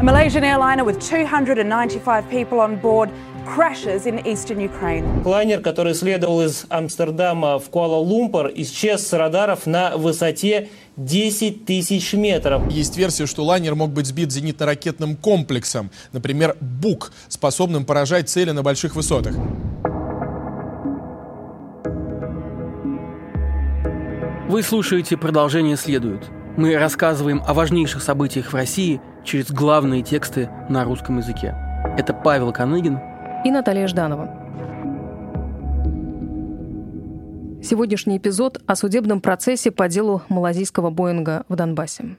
A Malaysian airliner with 295 people on board crashes in eastern Ukraine. Лайнер, который следовал из Амстердама в Куала-Лумпур, исчез с радаров на высоте 10 тысяч метров. Есть версия, что лайнер мог быть сбит зенитно-ракетным комплексом, например, БУК, способным поражать цели на больших высотах. Вы слушаете «Продолжение следует». Мы рассказываем о важнейших событиях в России через главные тексты на русском языке. Это Павел Коныгин и Наталья Жданова. Сегодняшний эпизод о судебном процессе по делу малазийского Боинга в Донбассе.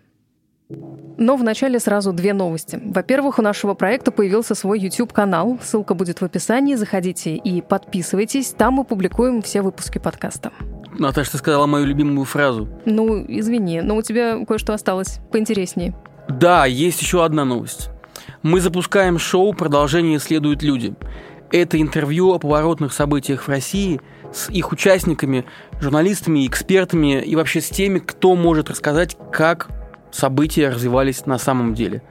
Но вначале сразу две новости. Во-первых, у нашего проекта появился свой YouTube-канал. Ссылка будет в описании. Заходите и подписывайтесь. Там мы публикуем все выпуски подкаста. Наташа, ты сказала мою любимую фразу. Ну, извини, но у тебя кое-что осталось поинтереснее. Да, есть еще одна новость. Мы запускаем шоу «Продолжение следуют люди». Это интервью о поворотных событиях в России с их участниками, журналистами, экспертами и вообще с теми, кто может рассказать, как события развивались на самом деле.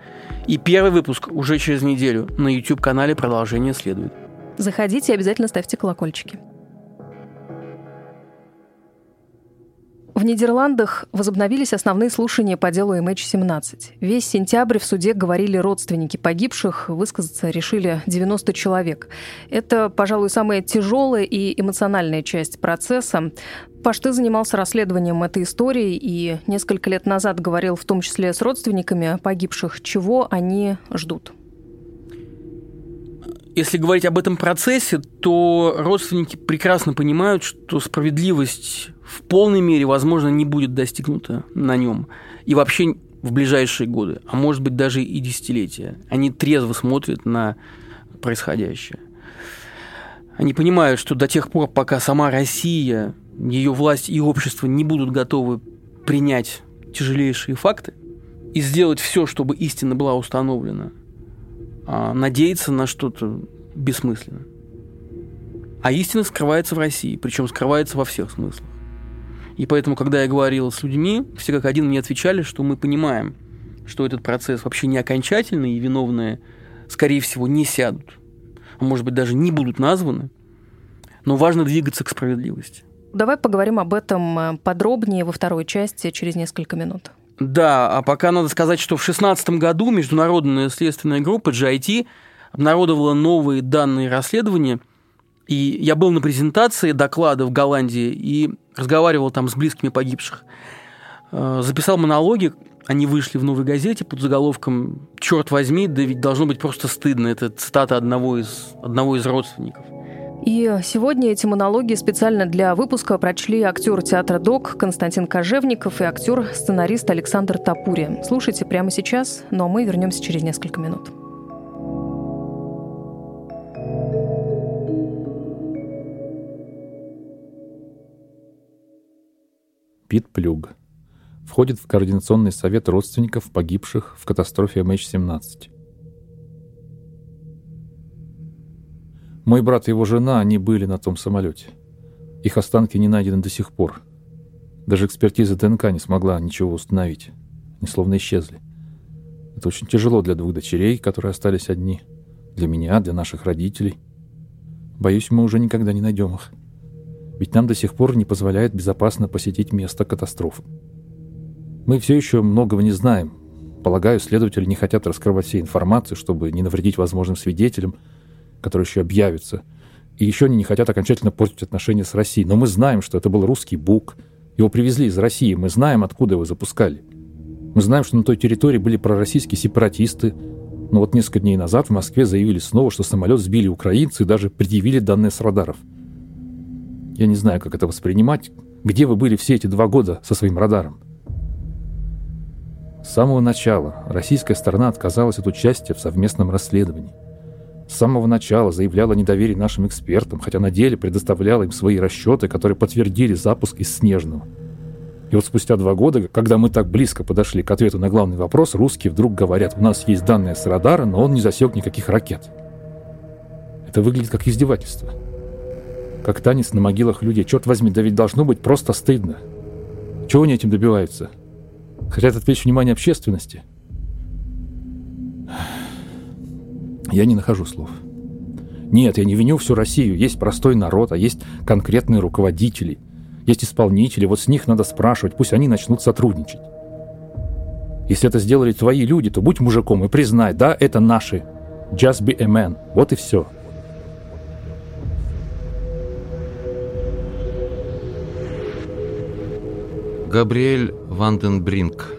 И первый выпуск уже через неделю на YouTube-канале «Продолжение следует». Заходите и обязательно ставьте колокольчики. В Нидерландах возобновились основные слушания по делу MH17. Весь сентябрь в суде говорили родственники погибших, высказаться решили 90 человек. Это, пожалуй, самая тяжелая и эмоциональная часть процесса. Паш, ты занимался расследованием этой истории и несколько лет назад говорил в том числе с родственниками погибших, чего они ждут. Если говорить об этом процессе, то родственники прекрасно понимают, что справедливость в полной мере, возможно, не будет достигнута на нем. И вообще в ближайшие годы, а может быть даже и десятилетия. Они трезво смотрят на происходящее. Они понимают, что до тех пор, пока сама Россия, ее власть и общество не будут готовы принять тяжелейшие факты и сделать все, чтобы истина была установлена, а надеяться на что-то бессмысленно. А истина скрывается в России, причем скрывается во всех смыслах. И поэтому, когда я говорил с людьми, все как один мне отвечали, что мы понимаем, что этот процесс вообще не окончательный, и виновные, скорее всего, не сядут. А может быть, даже не будут названы. Но важно двигаться к справедливости. Давай поговорим об этом э, подробнее во второй части через несколько минут. Да, а пока надо сказать, что в 2016 году международная следственная группа GIT обнародовала новые данные расследования – и я был на презентации доклада в Голландии и разговаривал там с близкими погибших. Э, записал монологи, они вышли в новой газете под заголовком «Черт возьми, да ведь должно быть просто стыдно». Это цитата одного из, одного из родственников. И сегодня эти монологи специально для выпуска прочли актер театра ДОК Константин Кожевников и актер-сценарист Александр Тапури. Слушайте прямо сейчас, но мы вернемся через несколько минут. Пит Плюг. Входит в Координационный совет родственников погибших в катастрофе MH17. Мой брат и его жена, они были на том самолете. Их останки не найдены до сих пор. Даже экспертиза ДНК не смогла ничего установить. Они словно исчезли. Это очень тяжело для двух дочерей, которые остались одни. Для меня, для наших родителей. Боюсь, мы уже никогда не найдем их. Ведь нам до сих пор не позволяют безопасно посетить место катастрофы. Мы все еще многого не знаем. Полагаю, следователи не хотят раскрывать всей информации, чтобы не навредить возможным свидетелям, которые еще объявятся. И еще они не хотят окончательно портить отношения с Россией. Но мы знаем, что это был русский бук. Его привезли из России. Мы знаем, откуда его запускали. Мы знаем, что на той территории были пророссийские сепаратисты. Но вот несколько дней назад в Москве заявили снова, что самолет сбили украинцы и даже предъявили данные с радаров – я не знаю, как это воспринимать. Где вы были все эти два года со своим радаром? С самого начала российская сторона отказалась от участия в совместном расследовании. С самого начала заявляла недоверие нашим экспертам, хотя на деле предоставляла им свои расчеты, которые подтвердили запуск из Снежного. И вот спустя два года, когда мы так близко подошли к ответу на главный вопрос, русские вдруг говорят, у нас есть данные с радара, но он не засек никаких ракет. Это выглядит как издевательство как танец на могилах людей. Черт возьми, да ведь должно быть просто стыдно. Чего они этим добиваются? Хотят отвлечь внимание общественности? Я не нахожу слов. Нет, я не виню всю Россию. Есть простой народ, а есть конкретные руководители. Есть исполнители, вот с них надо спрашивать, пусть они начнут сотрудничать. Если это сделали твои люди, то будь мужиком и признай, да, это наши. Just be a man. Вот и все. Габриэль Ванденбринк,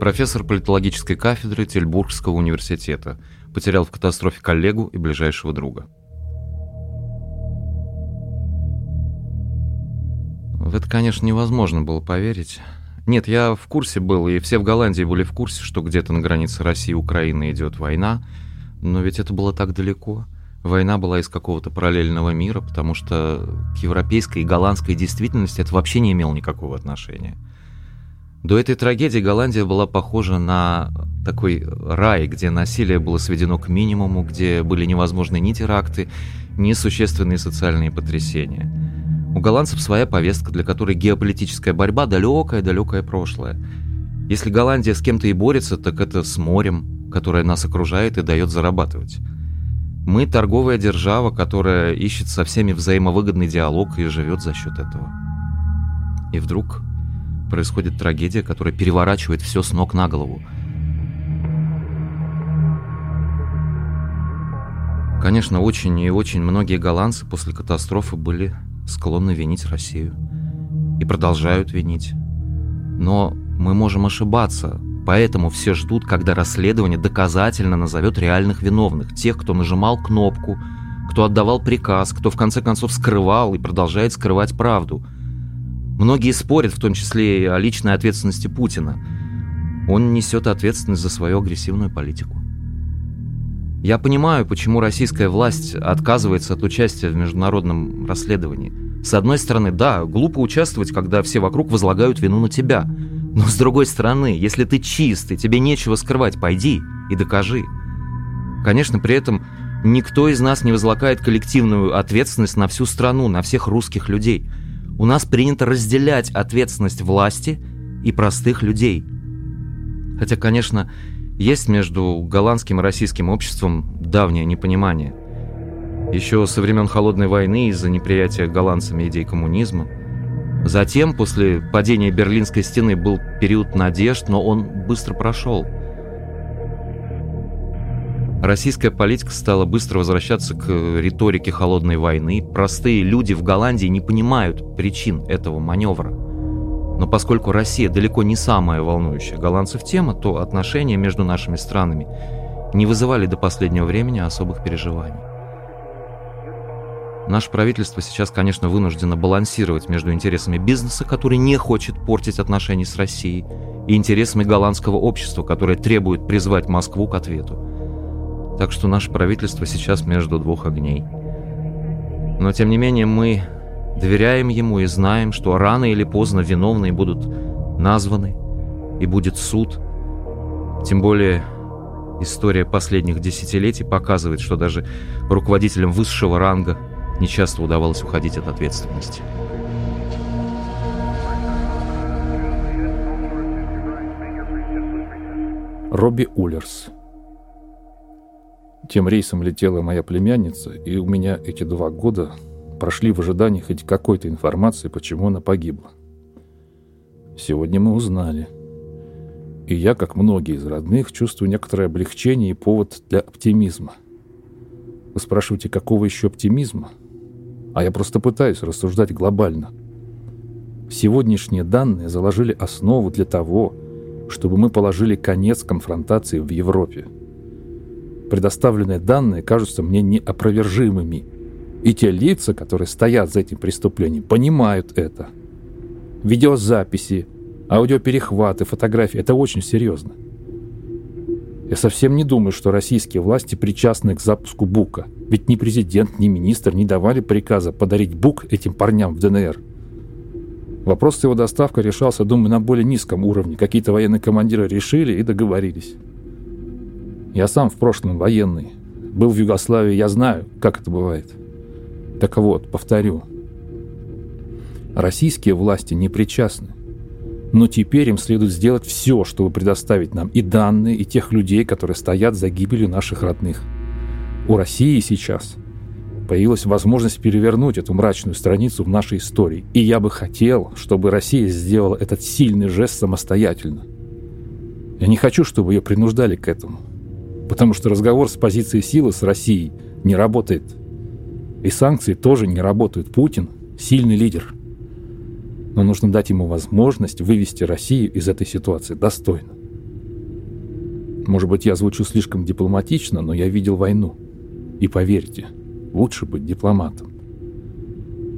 профессор политологической кафедры Тельбургского университета, потерял в катастрофе коллегу и ближайшего друга. В это, конечно, невозможно было поверить. Нет, я в курсе был, и все в Голландии были в курсе, что где-то на границе России и Украины идет война, но ведь это было так далеко. Война была из какого-то параллельного мира, потому что к европейской и голландской действительности это вообще не имело никакого отношения. До этой трагедии Голландия была похожа на такой рай, где насилие было сведено к минимуму, где были невозможны ни теракты, ни существенные социальные потрясения. У голландцев своя повестка, для которой геополитическая борьба – далекое-далекое прошлое. Если Голландия с кем-то и борется, так это с морем, которое нас окружает и дает зарабатывать. Мы торговая держава, которая ищет со всеми взаимовыгодный диалог и живет за счет этого. И вдруг происходит трагедия, которая переворачивает все с ног на голову. Конечно, очень и очень многие голландцы после катастрофы были склонны винить Россию. И продолжают винить. Но мы можем ошибаться, поэтому все ждут, когда расследование доказательно назовет реальных виновных, тех, кто нажимал кнопку, кто отдавал приказ, кто в конце концов скрывал и продолжает скрывать правду. Многие спорят, в том числе и о личной ответственности Путина. Он несет ответственность за свою агрессивную политику. Я понимаю, почему российская власть отказывается от участия в международном расследовании. С одной стороны, да, глупо участвовать, когда все вокруг возлагают вину на тебя. Но с другой стороны, если ты чист и тебе нечего скрывать, пойди и докажи. Конечно, при этом никто из нас не возлагает коллективную ответственность на всю страну, на всех русских людей. У нас принято разделять ответственность власти и простых людей. Хотя, конечно, есть между голландским и российским обществом давнее непонимание. Еще со времен Холодной войны из-за неприятия голландцами идей коммунизма. Затем, после падения Берлинской стены, был период надежд, но он быстро прошел. Российская политика стала быстро возвращаться к риторике холодной войны. Простые люди в Голландии не понимают причин этого маневра. Но поскольку Россия далеко не самая волнующая голландцев тема, то отношения между нашими странами не вызывали до последнего времени особых переживаний. Наше правительство сейчас, конечно, вынуждено балансировать между интересами бизнеса, который не хочет портить отношения с Россией, и интересами голландского общества, которое требует призвать Москву к ответу. Так что наше правительство сейчас между двух огней. Но, тем не менее, мы Доверяем ему и знаем, что рано или поздно виновные будут названы, и будет суд. Тем более история последних десятилетий показывает, что даже руководителям высшего ранга нечасто удавалось уходить от ответственности. Робби Уллерс. Тем рейсом летела моя племянница, и у меня эти два года прошли в ожидании хоть какой-то информации, почему она погибла. Сегодня мы узнали. И я, как многие из родных, чувствую некоторое облегчение и повод для оптимизма. Вы спрашиваете, какого еще оптимизма? А я просто пытаюсь рассуждать глобально. Сегодняшние данные заложили основу для того, чтобы мы положили конец конфронтации в Европе. Предоставленные данные кажутся мне неопровержимыми – и те лица, которые стоят за этим преступлением, понимают это. Видеозаписи, аудиоперехваты, фотографии – это очень серьезно. Я совсем не думаю, что российские власти причастны к запуску БУКа. Ведь ни президент, ни министр не давали приказа подарить БУК этим парням в ДНР. Вопрос с его доставкой решался, думаю, на более низком уровне. Какие-то военные командиры решили и договорились. Я сам в прошлом военный. Был в Югославии, я знаю, как это бывает. Так вот, повторю, российские власти не причастны. Но теперь им следует сделать все, чтобы предоставить нам и данные, и тех людей, которые стоят за гибелью наших родных. У России сейчас появилась возможность перевернуть эту мрачную страницу в нашей истории. И я бы хотел, чтобы Россия сделала этот сильный жест самостоятельно. Я не хочу, чтобы ее принуждали к этому. Потому что разговор с позиции силы с Россией не работает. И санкции тоже не работают. Путин – сильный лидер. Но нужно дать ему возможность вывести Россию из этой ситуации достойно. Может быть, я звучу слишком дипломатично, но я видел войну. И поверьте – Лучше быть дипломатом.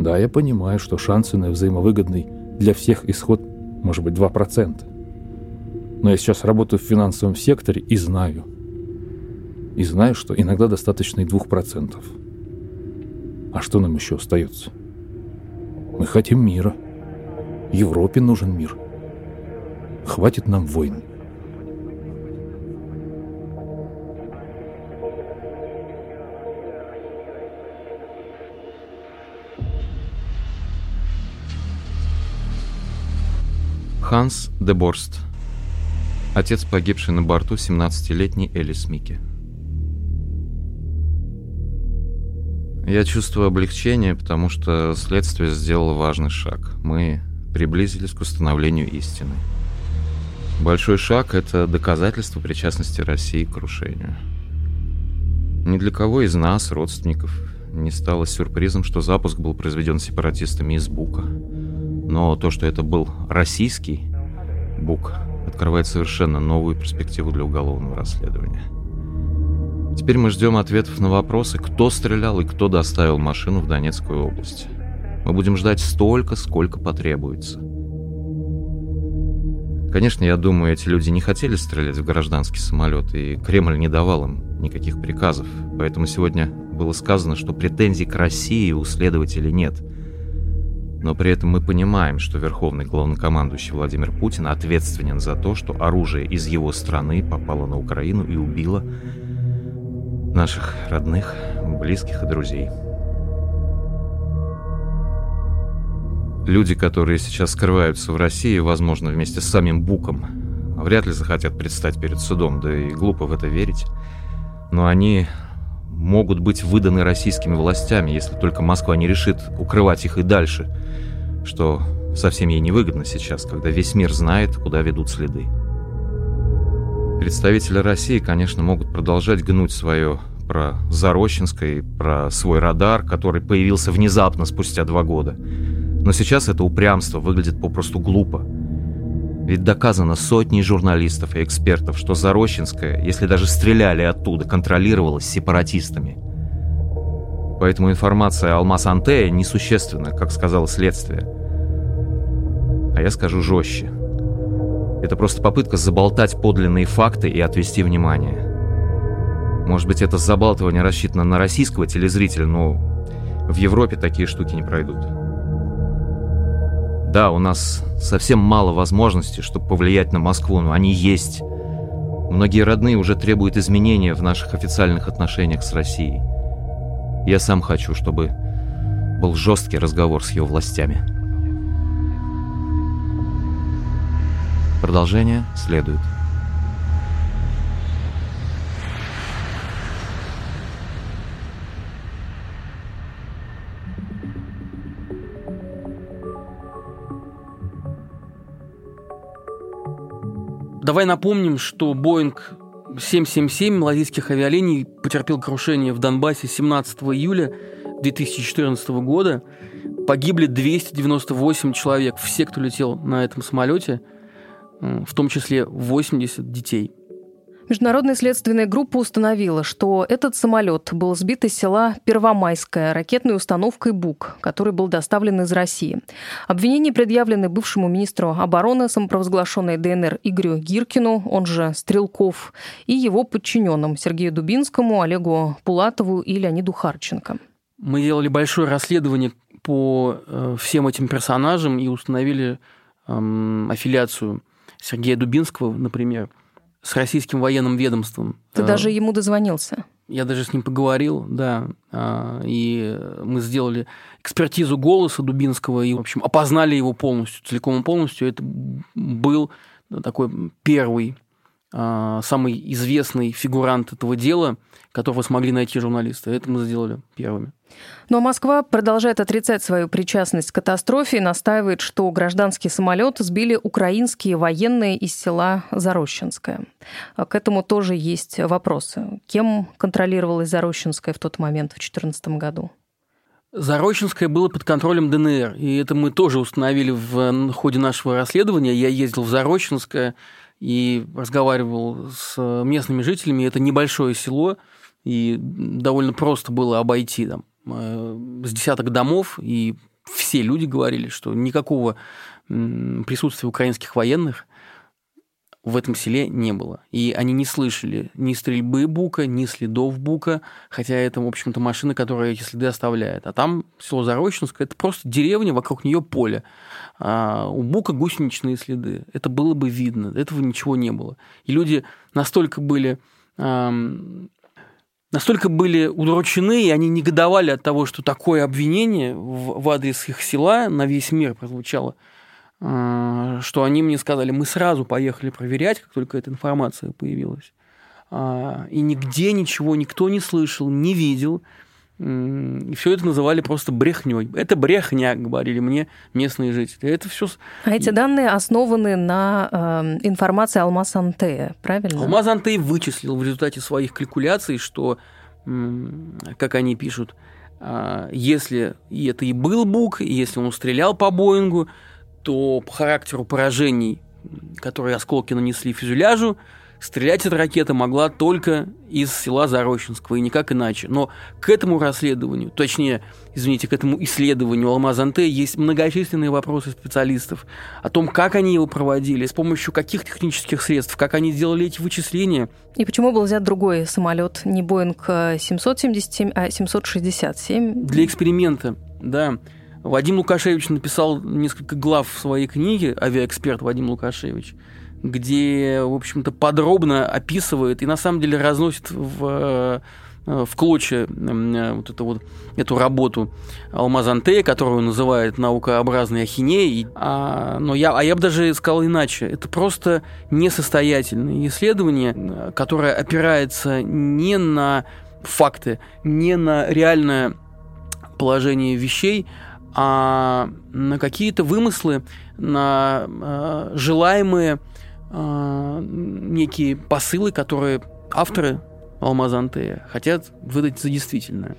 Да, я понимаю, что шансы на взаимовыгодный для всех исход может быть 2%. Но я сейчас работаю в финансовом секторе и знаю. И знаю, что иногда достаточно и 2%. А что нам еще остается? Мы хотим мира. Европе нужен мир. Хватит нам войн. Ханс де Борст. Отец, погибший на борту 17-летней Элис Микки. Я чувствую облегчение, потому что следствие сделало важный шаг. Мы приблизились к установлению истины. Большой шаг — это доказательство причастности России к крушению. Ни для кого из нас, родственников, не стало сюрпризом, что запуск был произведен сепаратистами из Бука — но то, что это был российский БУК, открывает совершенно новую перспективу для уголовного расследования. Теперь мы ждем ответов на вопросы, кто стрелял и кто доставил машину в Донецкую область. Мы будем ждать столько, сколько потребуется. Конечно, я думаю, эти люди не хотели стрелять в гражданский самолет, и Кремль не давал им никаких приказов. Поэтому сегодня было сказано, что претензий к России у следователей нет – но при этом мы понимаем, что верховный главнокомандующий Владимир Путин ответственен за то, что оружие из его страны попало на Украину и убило наших родных, близких и друзей. Люди, которые сейчас скрываются в России, возможно, вместе с самим Буком, вряд ли захотят предстать перед судом, да и глупо в это верить. Но они могут быть выданы российскими властями, если только Москва не решит укрывать их и дальше – что совсем ей невыгодно сейчас, когда весь мир знает, куда ведут следы. Представители России, конечно, могут продолжать гнуть свое про Зарощенское, про свой радар, который появился внезапно спустя два года. Но сейчас это упрямство выглядит попросту глупо. Ведь доказано сотней журналистов и экспертов, что Зарощенская, если даже стреляли оттуда, контролировалась сепаратистами. Поэтому информация о Алмаз Антея несущественна, как сказало следствие. А я скажу жестче. Это просто попытка заболтать подлинные факты и отвести внимание. Может быть, это забалтывание рассчитано на российского телезрителя, но в Европе такие штуки не пройдут. Да, у нас совсем мало возможностей, чтобы повлиять на Москву, но они есть. Многие родные уже требуют изменения в наших официальных отношениях с Россией. Я сам хочу, чтобы был жесткий разговор с ее властями. Продолжение следует. Давай напомним, что Боинг 777 малазийских авиалиний потерпел крушение в Донбассе 17 июля 2014 года. Погибли 298 человек, все, кто летел на этом самолете – в том числе 80 детей. Международная следственная группа установила, что этот самолет был сбит из села Первомайская ракетной установкой «Бук», который был доставлен из России. Обвинения предъявлены бывшему министру обороны самопровозглашенной ДНР Игорю Гиркину, он же Стрелков, и его подчиненным Сергею Дубинскому, Олегу Пулатову и Леониду Харченко. Мы делали большое расследование по э, всем этим персонажам и установили эм, аффилиацию Сергея Дубинского, например, с российским военным ведомством. Ты а, даже ему дозвонился? Я даже с ним поговорил, да. А, и мы сделали экспертизу голоса Дубинского и, в общем, опознали его полностью, целиком и полностью. Это был такой первый самый известный фигурант этого дела, которого смогли найти журналисты. Это мы сделали первыми. Но Москва продолжает отрицать свою причастность к катастрофе и настаивает, что гражданский самолет сбили украинские военные из села Зарощенское. А к этому тоже есть вопросы. Кем контролировалась Зарощенское в тот момент, в 2014 году? Зарощенское было под контролем ДНР, и это мы тоже установили в ходе нашего расследования. Я ездил в Зарощенское и разговаривал с местными жителями. Это небольшое село, и довольно просто было обойти там э, с десяток домов, и все люди говорили, что никакого присутствия украинских военных в этом селе не было. И они не слышали ни стрельбы Бука, ни следов Бука, хотя это, в общем-то, машина, которая эти следы оставляет. А там село Зарощенское, это просто деревня, вокруг нее поле. А у Бука гусеничные следы. Это было бы видно. Этого ничего не было. И люди настолько были эм, настолько были удручены, и они негодовали от того, что такое обвинение в, в адрес их села на весь мир прозвучало – что они мне сказали, мы сразу поехали проверять, как только эта информация появилась. А, и нигде ничего никто не слышал, не видел. И все это называли просто брехней. Это брехня, говорили мне местные жители. Это все. А эти данные основаны на э, информации Алмаз Антея, правильно? Алмаз Антей вычислил в результате своих калькуляций, что, как они пишут, а, если и это и был Бук, и если он стрелял по Боингу, то по характеру поражений, которые осколки нанесли фюзеляжу, стрелять эта ракета могла только из села Зарощенского и никак иначе. Но к этому расследованию, точнее, извините, к этому исследованию Алмазанте есть многочисленные вопросы специалистов о том, как они его проводили, с помощью каких технических средств, как они сделали эти вычисления. И почему был взят другой самолет, не Боинг 777, а 767? Для эксперимента, да. Вадим Лукашевич написал несколько глав в своей книге «Авиаэксперт Вадим Лукашевич», где, в общем-то, подробно описывает и на самом деле разносит в э, в клочья вот эту вот эту работу Алмазантея, которую он называет наукообразной ахинеей. А, но я, а я бы даже сказал иначе. Это просто несостоятельное исследование, которое опирается не на факты, не на реальное положение вещей, а на какие-то вымыслы, на э, желаемые э, некие посылы, которые авторы Алмазанты хотят выдать за действительное.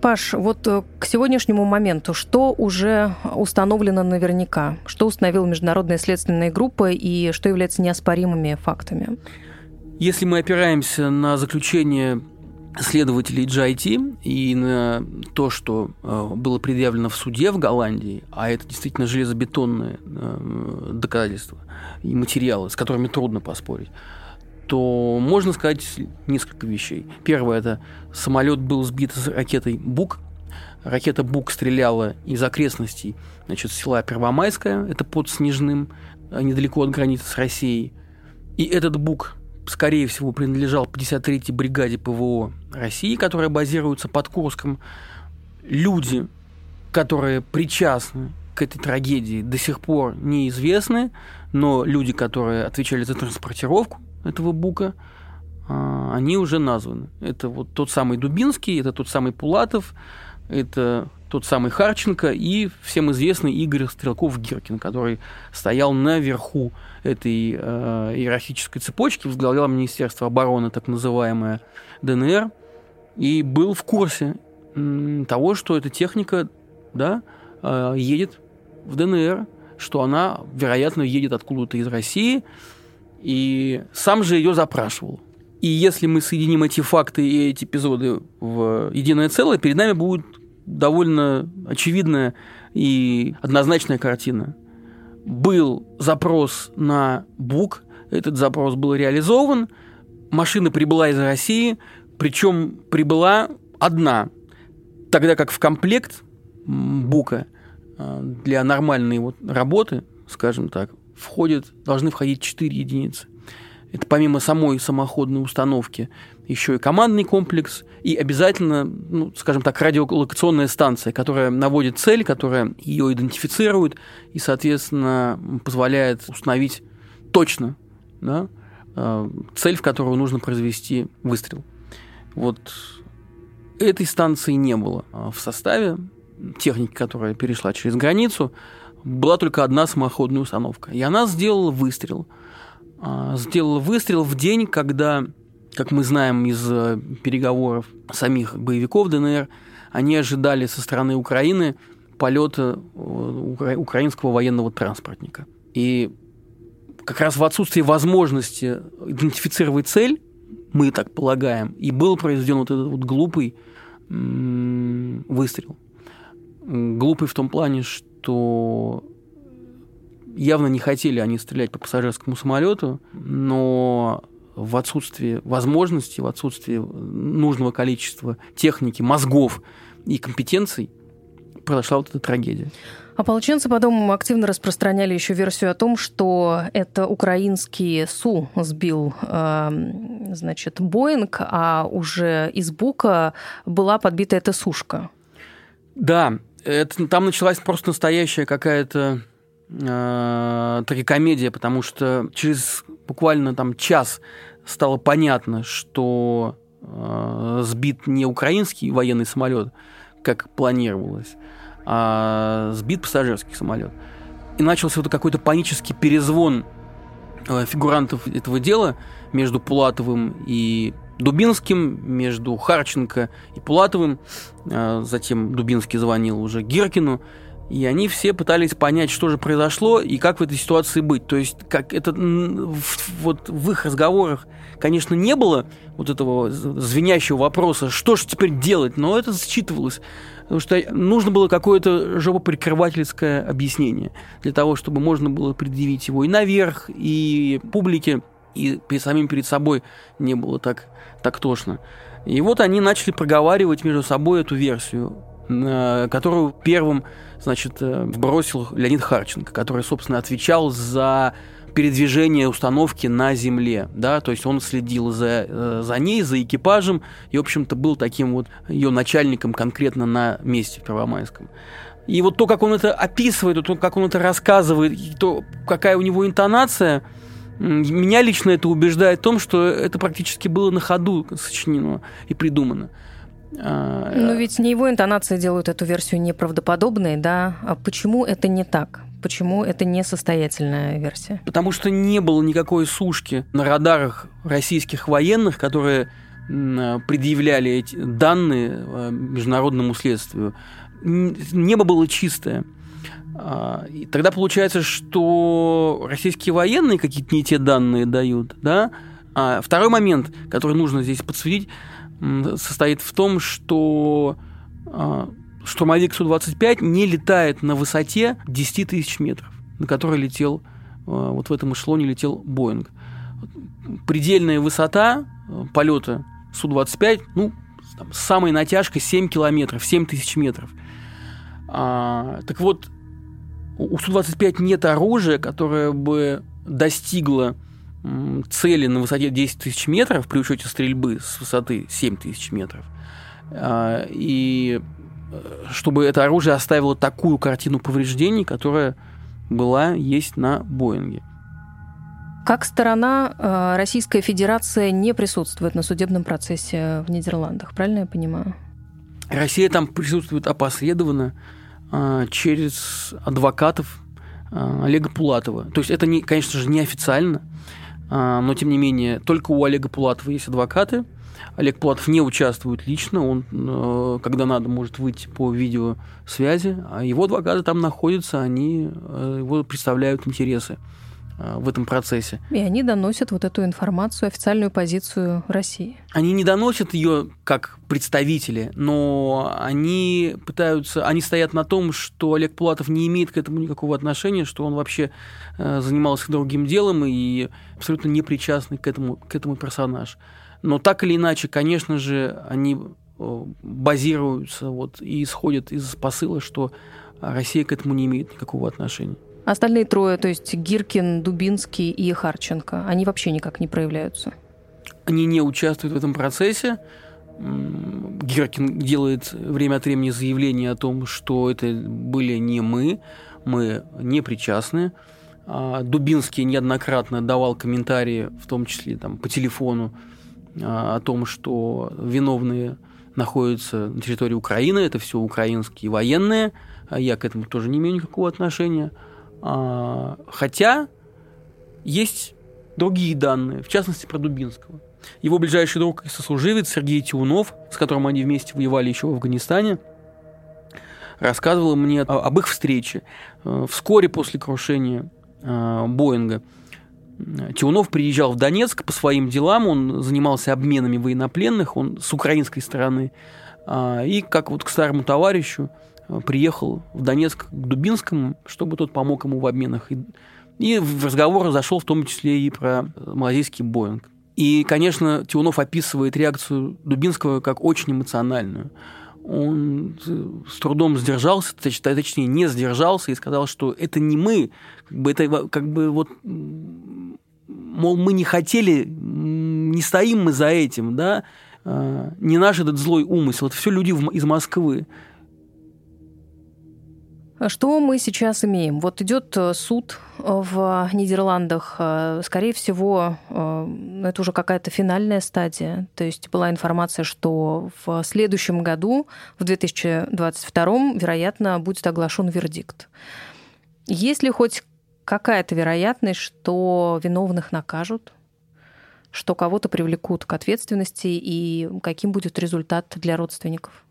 Паш, вот э, к сегодняшнему моменту что уже установлено наверняка? Что установила международная следственная группа и что является неоспоримыми фактами? Если мы опираемся на заключение следователей GIT и на то, что э, было предъявлено в суде в Голландии, а это действительно железобетонные э, доказательства и материалы, с которыми трудно поспорить, то можно сказать несколько вещей. Первое – это самолет был сбит с ракетой «Бук». Ракета «Бук» стреляла из окрестностей значит, села Первомайское, это под Снежным, э, недалеко от границы с Россией. И этот «Бук» скорее всего, принадлежал 53-й бригаде ПВО России, которая базируется под Курском. Люди, которые причастны к этой трагедии, до сих пор неизвестны, но люди, которые отвечали за транспортировку этого бука, а, они уже названы. Это вот тот самый Дубинский, это тот самый Пулатов, это тот самый Харченко и всем известный Игорь Стрелков-Гиркин, который стоял наверху этой э, иерархической цепочки, возглавлял Министерство обороны, так называемое ДНР, и был в курсе э, того, что эта техника да, э, едет в ДНР, что она, вероятно, едет откуда-то из России, и сам же ее запрашивал. И если мы соединим эти факты и эти эпизоды в единое целое, перед нами будет довольно очевидная и однозначная картина. Был запрос на БУК, этот запрос был реализован, машина прибыла из России, причем прибыла одна, тогда как в комплект БУКа э, для нормальной вот работы, скажем так, входит, должны входить 4 единицы. Это помимо самой самоходной установки еще и командный комплекс, и обязательно, ну, скажем так, радиолокационная станция, которая наводит цель, которая ее идентифицирует и, соответственно, позволяет установить точно да, э, цель, в которую нужно произвести выстрел. Вот этой станции не было а в составе. Техники, которая перешла через границу, была только одна самоходная установка. И она сделала выстрел. А, сделала выстрел в день, когда, как мы знаем из э, переговоров самих боевиков ДНР, они ожидали со стороны Украины полета э, украинского военного транспортника. И как раз в отсутствии возможности идентифицировать цель, мы так полагаем, и был произведен вот этот вот глупый выстрел. Глупый в том плане, что явно не хотели они стрелять по пассажирскому самолету, но в отсутствии возможности, в отсутствии нужного количества техники, мозгов и компетенций произошла вот эта трагедия. Ополченцы потом активно распространяли еще версию о том, что это украинский СУ сбил, э, значит, Боинг, а уже из Бука была подбита эта сушка. Да, это, там началась просто настоящая какая-то э, трагикомедия, потому что через буквально там час стало понятно, что э, сбит не украинский военный самолет, как планировалось, а сбит пассажирский самолет. И начался вот какой-то панический перезвон э, фигурантов этого дела между Пулатовым и Дубинским, между Харченко и Пулатовым. Э, затем Дубинский звонил уже Гиркину. И они все пытались понять, что же произошло и как в этой ситуации быть. То есть, как это вот в их разговорах, конечно, не было вот этого звенящего вопроса, что же теперь делать, но это считывалось. Потому что нужно было какое-то жопоприкрывательское объяснение для того, чтобы можно было предъявить его и наверх, и публике, и перед самим перед собой не было так, так тошно. И вот они начали проговаривать между собой эту версию, которую первым значит, э, бросил Леонид Харченко, который, собственно, отвечал за передвижение установки на земле, да, то есть он следил за, э, за ней, за экипажем, и, в общем-то, был таким вот ее начальником конкретно на месте в Первомайском. И вот то, как он это описывает, то, как он это рассказывает, то, какая у него интонация, меня лично это убеждает в том, что это практически было на ходу сочинено и придумано. А, Но ведь не его интонации делают эту версию неправдоподобной, да? А почему это не так? Почему это не состоятельная версия? Потому что не было никакой сушки на радарах российских военных, которые предъявляли эти данные э, международному следствию. Небо было чистое. А, и тогда получается, что российские военные какие-то не те данные дают, да? А второй момент, который нужно здесь подсветить, состоит в том, что а, штурмовик Су-25 не летает на высоте 10 тысяч метров, на которой летел, а, вот в этом эшелоне летел Боинг. Предельная высота а, полета Су-25, ну, там, с самой натяжкой 7 километров, 7 тысяч метров. А, так вот, у Су-25 нет оружия, которое бы достигло цели на высоте 10 тысяч метров, при учете стрельбы с высоты 7 тысяч метров. И чтобы это оружие оставило такую картину повреждений, которая была, есть на Боинге. Как сторона, э, Российская Федерация не присутствует на судебном процессе в Нидерландах, правильно я понимаю? Россия там присутствует опосредованно э, через адвокатов э, Олега Пулатова. То есть это, не, конечно же, неофициально, но тем не менее только у Олега Пулатова есть адвокаты, Олег Платов не участвует лично, он, э, когда надо, может выйти по видеосвязи, а его адвокаты там находятся, они э, его представляют интересы в этом процессе. И они доносят вот эту информацию, официальную позицию России. Они не доносят ее как представители, но они пытаются, они стоят на том, что Олег Платов не имеет к этому никакого отношения, что он вообще занимался другим делом и абсолютно не причастный к этому, к этому персонажу. Но так или иначе, конечно же, они э, базируются вот, и исходят из посыла, что Россия к этому не имеет никакого отношения. Остальные трое, то есть Гиркин, Дубинский и Харченко, они вообще никак не проявляются? Они не участвуют в этом процессе. Гиркин делает время от времени заявление о том, что это были не мы, мы не причастны. А, Дубинский неоднократно давал комментарии, в том числе там, по телефону, а, о том, что виновные находятся на территории Украины, это все украинские военные, а я к этому тоже не имею никакого отношения. Хотя есть другие данные, в частности про Дубинского. Его ближайший друг и сослуживец Сергей Тиунов, с которым они вместе воевали еще в Афганистане, рассказывал мне об их встрече. Э, вскоре после крушения э, Боинга Тиунов приезжал в Донецк по своим делам, он занимался обменами военнопленных, он с украинской стороны, а, и как вот к старому товарищу э, приехал в Донецк к Дубинскому, чтобы тот помог ему в обменах. И, и в разговор зашел в том числе и про малазийский Боинг. И, конечно, Тиунов описывает реакцию Дубинского как очень эмоциональную. Он с трудом сдержался, точнее, не сдержался и сказал, что это не мы, как бы это как бы вот мол, мы не хотели, не стоим мы за этим, да, а, не наш этот злой умысел, это все люди из Москвы. Что мы сейчас имеем? Вот идет э, суд э, в Нидерландах. Э, скорее всего, это уже какая-то финальная стадия. То есть была информация, что в следующем году, в 2022, вероятно, будет оглашен вердикт. Есть ли хоть какая-то вероятность, что виновных накажут, что кого-то привлекут к ответственности и каким будет результат для родственников?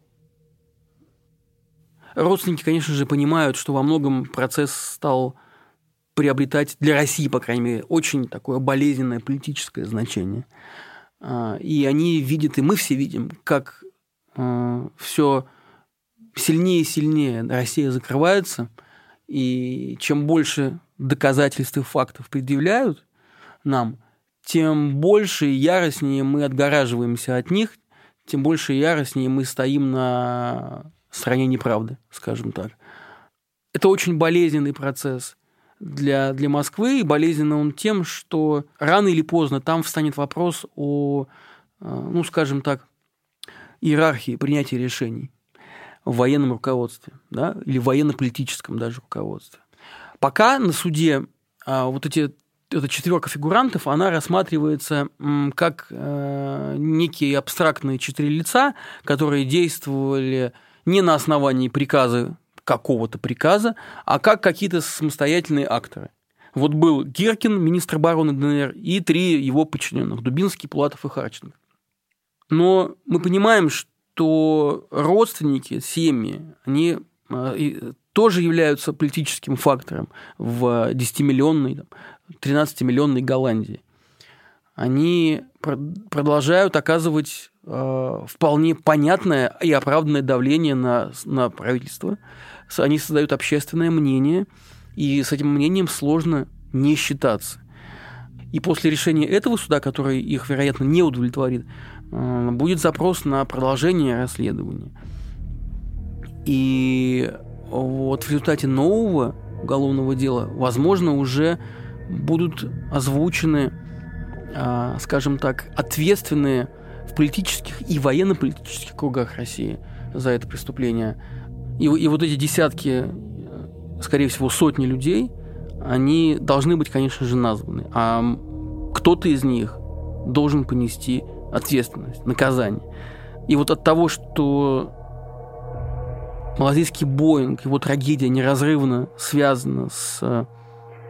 Родственники, конечно же, понимают, что во многом процесс стал приобретать для России, по крайней мере, очень такое болезненное политическое значение. А, и они видят, и мы все видим, как а, все сильнее и сильнее Россия закрывается, и чем больше доказательств и фактов предъявляют нам, тем больше и яростнее мы отгораживаемся от них, тем больше и яростнее мы стоим на стране неправды, скажем так. Это очень болезненный процесс для, для Москвы, и болезненный он тем, что рано или поздно там встанет вопрос о, э, ну, скажем так, иерархии принятия решений в военном руководстве, да, или военно-политическом даже руководстве. Пока на суде а, вот эти эта четверка фигурантов, она рассматривается как э, некие абстрактные четыре лица, которые действовали не на основании приказа какого-то приказа, а как какие-то самостоятельные акторы. Вот был Геркин, министр обороны ДНР, и три его подчиненных – Дубинский, Платов и Харченко. Но мы понимаем, что родственники, семьи, они а, тоже являются политическим фактором в 10-миллионной, 13-миллионной Голландии. Они продолжают оказывать Э, вполне понятное и оправданное давление на, на правительство. Они создают общественное мнение, и с этим мнением сложно не считаться. И после решения этого суда, который их, вероятно, не удовлетворит, э, будет запрос на продолжение расследования. И вот в результате нового уголовного дела, возможно, уже будут озвучены, э, скажем так, ответственные в политических и военно-политических кругах России за это преступление. И, и вот эти десятки, скорее всего, сотни людей, они должны быть, конечно же, названы. А кто-то из них должен понести ответственность, наказание. И вот от того, что Малазийский Боинг, его трагедия неразрывно связана с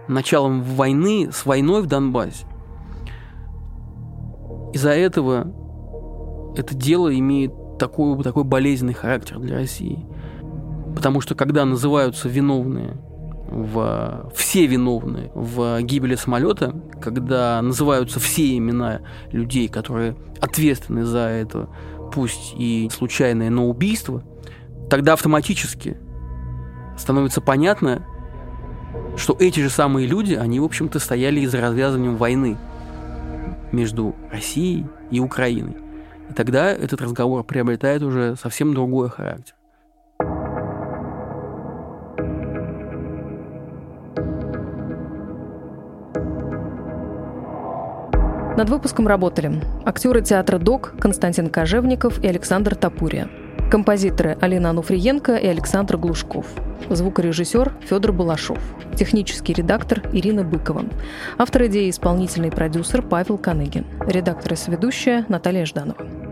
началом войны, с войной в Донбассе, из-за этого это дело имеет такой, такой болезненный характер для России. Потому что когда называются виновные в, все виновные в гибели самолета, когда называются все имена людей, которые ответственны за это, пусть и случайное, но убийство, тогда автоматически становится понятно, что эти же самые люди, они, в общем-то, стояли из-за развязывания войны между Россией и Украиной. И тогда этот разговор приобретает уже совсем другой характер. Над выпуском работали актеры театра «Док» Константин Кожевников и Александр Тапурия, Композиторы Алина Ануфриенко и Александр Глушков. Звукорежиссер Федор Балашов. Технический редактор Ирина Быкова. Автор идеи исполнительный продюсер Павел Каныгин. Редактор и сведущая Наталья Жданова.